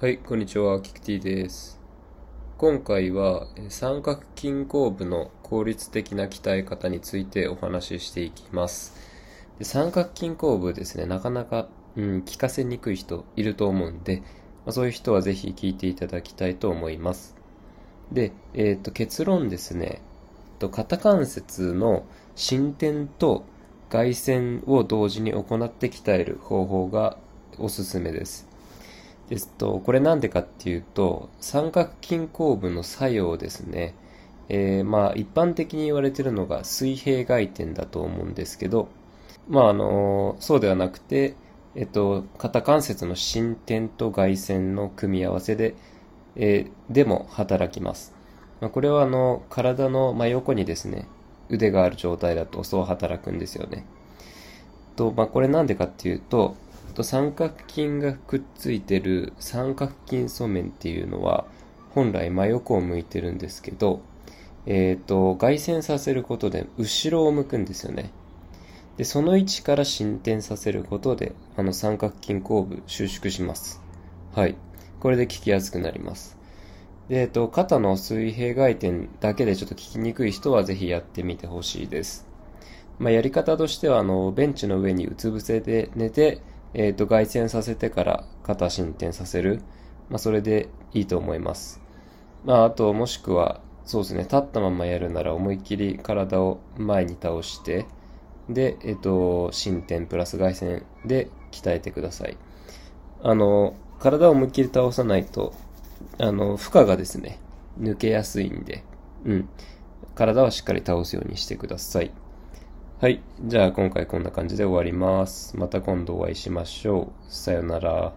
はい、こんにちは、キクティです。今回は三角筋後部の効率的な鍛え方についてお話ししていきます。で三角筋後部ですね、なかなか、うん、聞かせにくい人いると思うんで、まあ、そういう人はぜひ聞いていただきたいと思います。で、えっ、ー、と、結論ですね、と肩関節の伸展と外旋を同時に行って鍛える方法がおすすめです。ですと、これなんでかっていうと、三角筋後部の作用ですね。えー、まあ、一般的に言われてるのが水平外転だと思うんですけど、まあ、あの、そうではなくて、えっと、肩関節の伸展と外旋の組み合わせで、えー、でも働きます。まあ、これはあの、体の真横にですね、腕がある状態だとそう働くんですよね。と、まあ、これなんでかっていうと、と三角筋がくっついてる三角筋素面っていうのは本来真横を向いてるんですけど、えっ、ー、と、外旋させることで後ろを向くんですよね。で、その位置から進展させることで、あの三角筋後部収縮します。はい。これで効きやすくなります。で、えっ、ー、と、肩の水平外転だけでちょっと効きにくい人はぜひやってみてほしいです。まあ、やり方としては、あの、ベンチの上にうつ伏せで寝て、えっ、ー、と、外旋させてから肩進展させる。まあ、それでいいと思います。まあ、あと、もしくは、そうですね、立ったままやるなら思いっきり体を前に倒して、で、えっ、ー、と、進展プラス外旋で鍛えてください。あの、体を思いっきり倒さないと、あの、負荷がですね、抜けやすいんで、うん。体はしっかり倒すようにしてください。はい。じゃあ今回こんな感じで終わります。また今度お会いしましょう。さよなら。